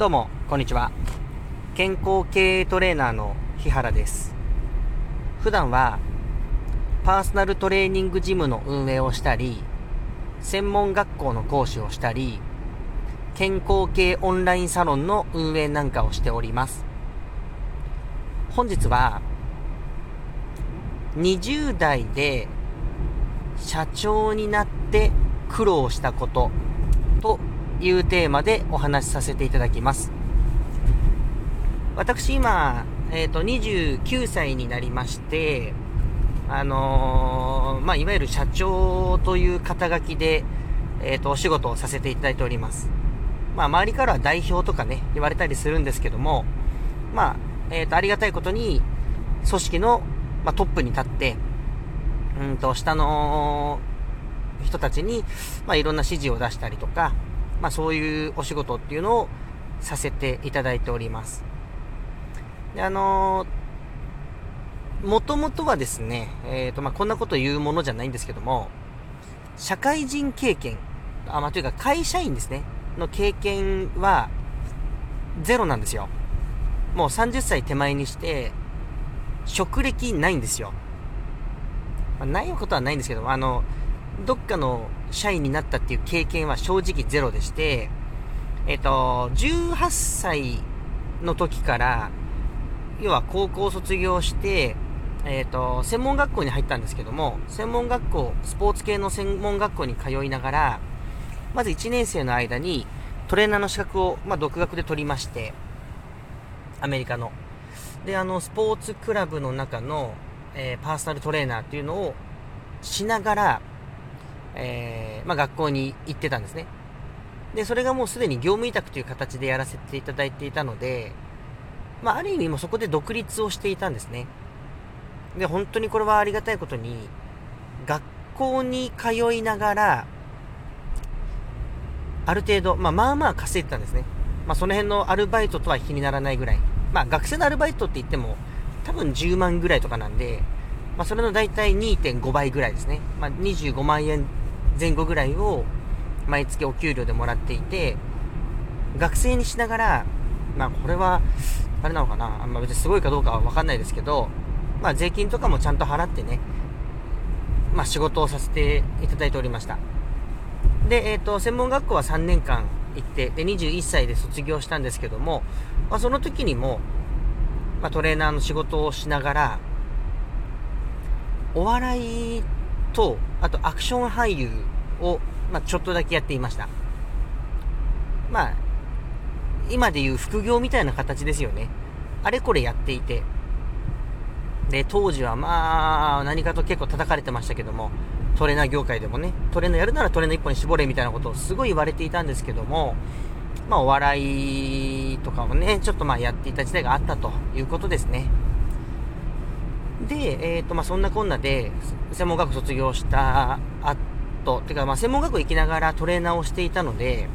どうも、こんにちは。健康経営トレーナーの日原です。普段は、パーソナルトレーニングジムの運営をしたり、専門学校の講師をしたり、健康系オンラインサロンの運営なんかをしております。本日は、20代で社長になって苦労したこというテーマでお話しさせていただきます。私今、えっ、ー、と、29歳になりまして、あのー、まあ、いわゆる社長という肩書きで、えっ、ー、と、お仕事をさせていただいております。まあ、周りからは代表とかね、言われたりするんですけども、まあ、えっ、と、ありがたいことに、組織の、まあ、トップに立って、うんと、下の人たちに、まあ、いろんな指示を出したりとか、まあ、そういうお仕事っていうのをさせていただいております。で、あのー、もともとはですね、えっ、ー、と、まあ、こんなこと言うものじゃないんですけども、社会人経験、あ、まあ、というか会社員ですね、の経験はゼロなんですよ。もう30歳手前にして、職歴ないんですよ。まあ、ないことはないんですけど、あの、どっかの社員になったっていう経験は正直ゼロでして、えっ、と、18歳の時から、要は高校卒業して、えっ、と、専門学校に入ったんですけども、専門学校、スポーツ系の専門学校に通いながら、まず1年生の間にトレーナーの資格を、まあ、独学で取りまして、アメリカの。で、あの、スポーツクラブの中の、えー、パーソナルトレーナーっていうのをしながら、えー、まあ、学校に行ってたんですね。で、それがもうすでに業務委託という形でやらせていただいていたので、まあ、ある意味もそこで独立をしていたんですね。で、本当にこれはありがたいことに、学校に通いながら、ある程度、まあ、まあまあ稼いでたんですね。まあ、その辺のアルバイトとは比にならないぐらい。まあ、学生のアルバイトって言っても、多分10万ぐらいとかなんで、まあ、それの大体2.5倍ぐらいですね。まあ、25万円前後ぐらいを毎月お給料でもらっていて、学生にしながら、まあこれは、あれなのかな、あんま別にすごいかどうかはわかんないですけど、まあ税金とかもちゃんと払ってね、まあ仕事をさせていただいておりました。で、えっ、ー、と、専門学校は3年間行って、で、21歳で卒業したんですけども、まあその時にも、まあトレーナーの仕事をしながら、お笑いと、あとアクション俳優を、まあ、ちょっとだけやっていました。まあ、今でいう副業みたいな形ですよね。あれこれやっていて。で、当時はまあ、何かと結構叩かれてましたけども、トレーナー業界でもね、トレーナーやるならトレーナー一本に絞れみたいなことをすごい言われていたんですけども、まあ、お笑いとかをね、ちょっとまあやっていた時代があったということですね。で、えっ、ー、と、まあ、そんなこんなで、専門学校卒業した後、てか、まあ、専門学校行きながらトレーナーをしていたので、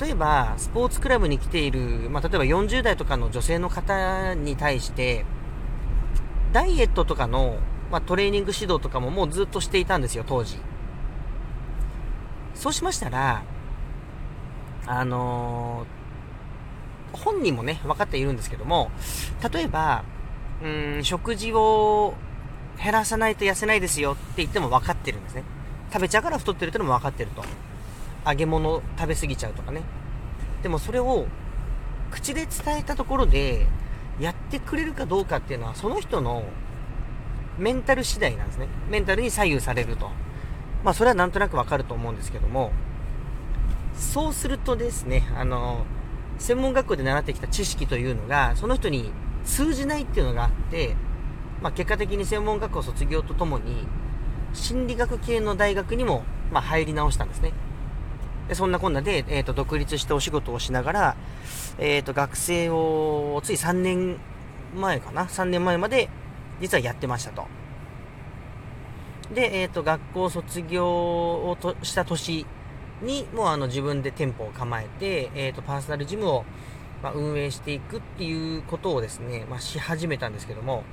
例えば、スポーツクラブに来ている、まあ、例えば40代とかの女性の方に対して、ダイエットとかの、まあ、トレーニング指導とかももうずっとしていたんですよ、当時。そうしましたら、あのー、本人もね、分かっているんですけども、例えば、うん、食事を減らさないと痩せないですよって言っても分かってるんですね。食べちゃうから太ってるってのも分かってると。揚げ物食べ過ぎちゃうとかね。でもそれを口で伝えたところでやってくれるかどうかっていうのはその人のメンタル次第なんですね。メンタルに左右されると。まあそれはなんとなくわかると思うんですけども、そうするとですね、あの、専門学校で習ってきた知識というのが、その人に通じないっていうのがあって、まあ、結果的に専門学校卒業とともに、心理学系の大学にも、ま、入り直したんですね。でそんなこんなで、え、ー、と、独立してお仕事をしながら、え、ー、と、学生を、つい3年前かな ?3 年前まで、実はやってましたと。で、え、ー、と、学校卒業をとした年に、もうあの、自分で店舗を構えて、えっ、と、パーソナルジムを、まあ、運営していくっていうことをですね、まあ、し始めたんですけども、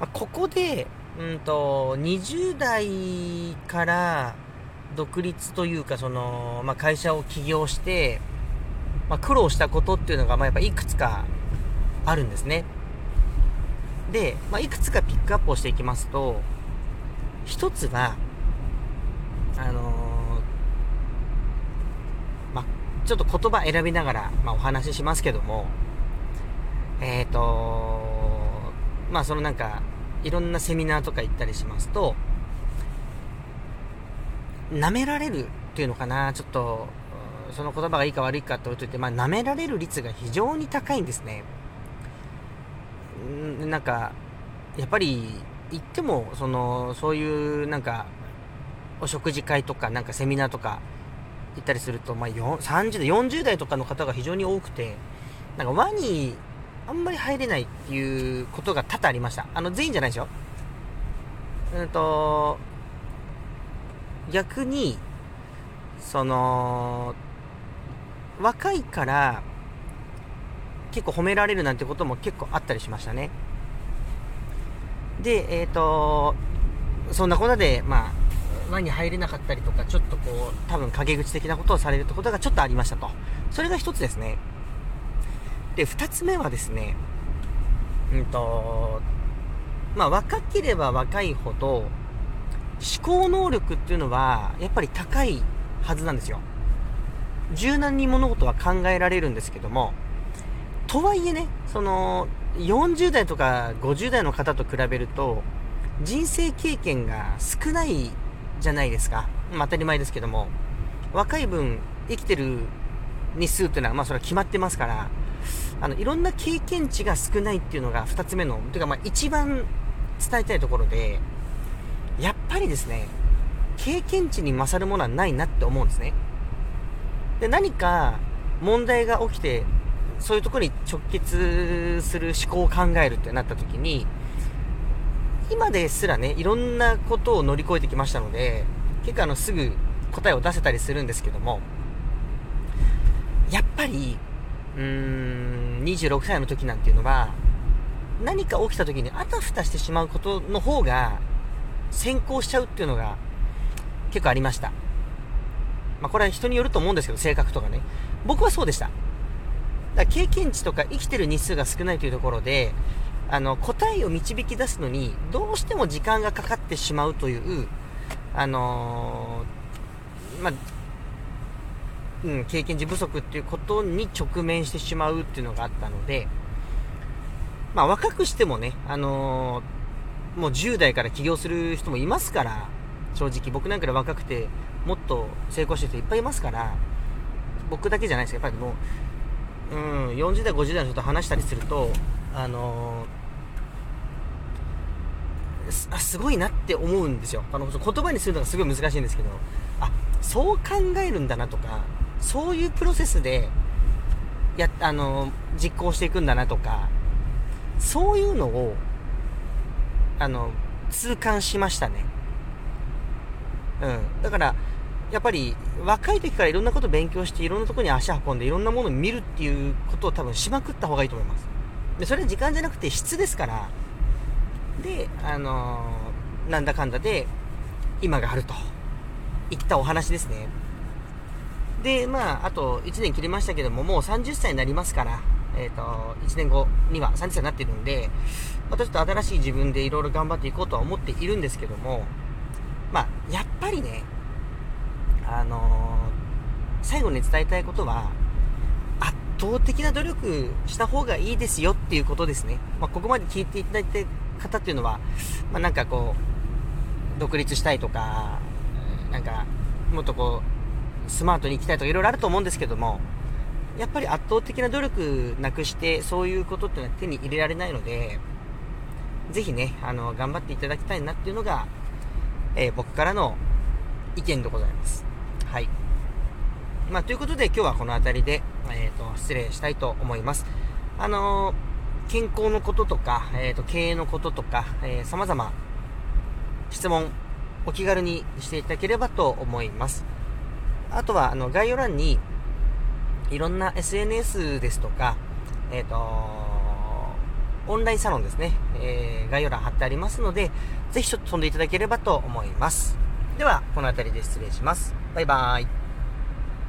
まあ、ここで、うんと、20代から独立というか、その、まあ、会社を起業して、まあ、苦労したことっていうのが、まあ、やっぱいくつかあるんですね。で、まあ、いくつかピックアップをしていきますと、一つは、あのー、まあ、ちょっと言葉選びながら、まあ、お話ししますけども、えっ、ー、とまあ、そのなんか、いろんなセミナーとか行ったりしますと、舐められるっていうのかな、ちょっと、その言葉がいいか悪いかって置いといて、まあ、舐められる率が非常に高いんですね。んなんか、やっぱり、行っても、その、そういう、なんか、お食事会とか、なんかセミナーとか、行ったりすると、まあ、30代、40代とかの方が非常に多くて、なんか輪にあんまり入れないっていうことが多々ありました。あの、全員じゃないですよ。うんと、逆に、その、若いから結構褒められるなんてことも結構あったりしましたね。で、えっ、ー、と、そんなこんなで、まあ、輪に入れなかったりとか、ちょっとこう、多分陰口的なことをされるってことがちょっとありましたと。それが一つですね。で、二つ目はですね、うんと、まあ、若ければ若いほど、思考能力っていうのは、やっぱり高いはずなんですよ。柔軟に物事は考えられるんですけども、とはいえね、その、40代とか50代の方と比べると、人生経験が少ないじゃないですか。まあ、当たり前ですけども、若い分、生きてる日数っていうのは、まあ、それは決まってますから、あの、いろんな経験値が少ないっていうのが2つ目の、ていうか、まあ、一番伝えたいところで、やっぱりですね、経験値に勝るものはないなって思うんですね。で、何か問題が起きて、そういうところに直結する思考を考えるってなった時に、今ですらね、いろんなことを乗り越えてきましたので、結構あの、すぐ答えを出せたりするんですけども、やっぱり、うーん、26歳の時なんていうのは、何か起きた時にあたふたしてしまうことの方が先行しちゃうっていうのが結構ありました。まあこれは人によると思うんですけど、性格とかね。僕はそうでした。だから経験値とか生きてる日数が少ないというところで、あの、答えを導き出すのに、どうしても時間がかかってしまうという、あのー、まあ、うん、経験値不足っていうことに直面してしまうっていうのがあったので、まあ若くしてもね、あのー、もう10代から起業する人もいますから、正直僕なんかで若くてもっと成功してる人いっぱいいますから、僕だけじゃないですやっぱりもう、うん、40代、50代の人と話したりすると、あのー、あすごいなって思うんですよ。あの、言葉にするのがすごい難しいんですけど、あ、そう考えるんだなとか、そういうプロセスで、や、あの、実行していくんだなとか、そういうのを、あの、痛感しましたね。うん。だから、やっぱり、若い時からいろんなこと勉強して、いろんなとこに足運んで、いろんなものを見るっていうことを多分しまくった方がいいと思います。で、それは時間じゃなくて質ですから、で、あのー、なんだかんだで、今があると。いったお話ですね。で、まあ、あと1年切りましたけども、もう30歳になりますから、えっ、ー、と、1年後には30歳になってるんで、またちょっと新しい自分でいろいろ頑張っていこうとは思っているんですけども、まあ、やっぱりね、あのー、最後に伝えたいことは、圧倒的な努力した方がいいですよっていうことですね。まあ、ここまで聞いていただいた方っていうのは、まあ、なんかこう、独立したいとか、なんか、もっとこう、スマートに行きたいとかいろいろあると思うんですけども、やっぱり圧倒的な努力なくして、そういうことっていうのは手に入れられないので、ぜひね、あの、頑張っていただきたいなっていうのが、えー、僕からの意見でございます。はい。まあ、ということで今日はこの辺りで、えっ、ー、と、失礼したいと思います。あのー、健康のこととか、えっ、と、経営のこととか、えー、様々、質問、お気軽にしていただければと思います。あとは、あの、概要欄に、いろんな SNS ですとか、えっ、ー、と、オンラインサロンですね、えー、概要欄貼ってありますので、ぜひちょっと飛んでいただければと思います。では、この辺りで失礼します。バイバーイ。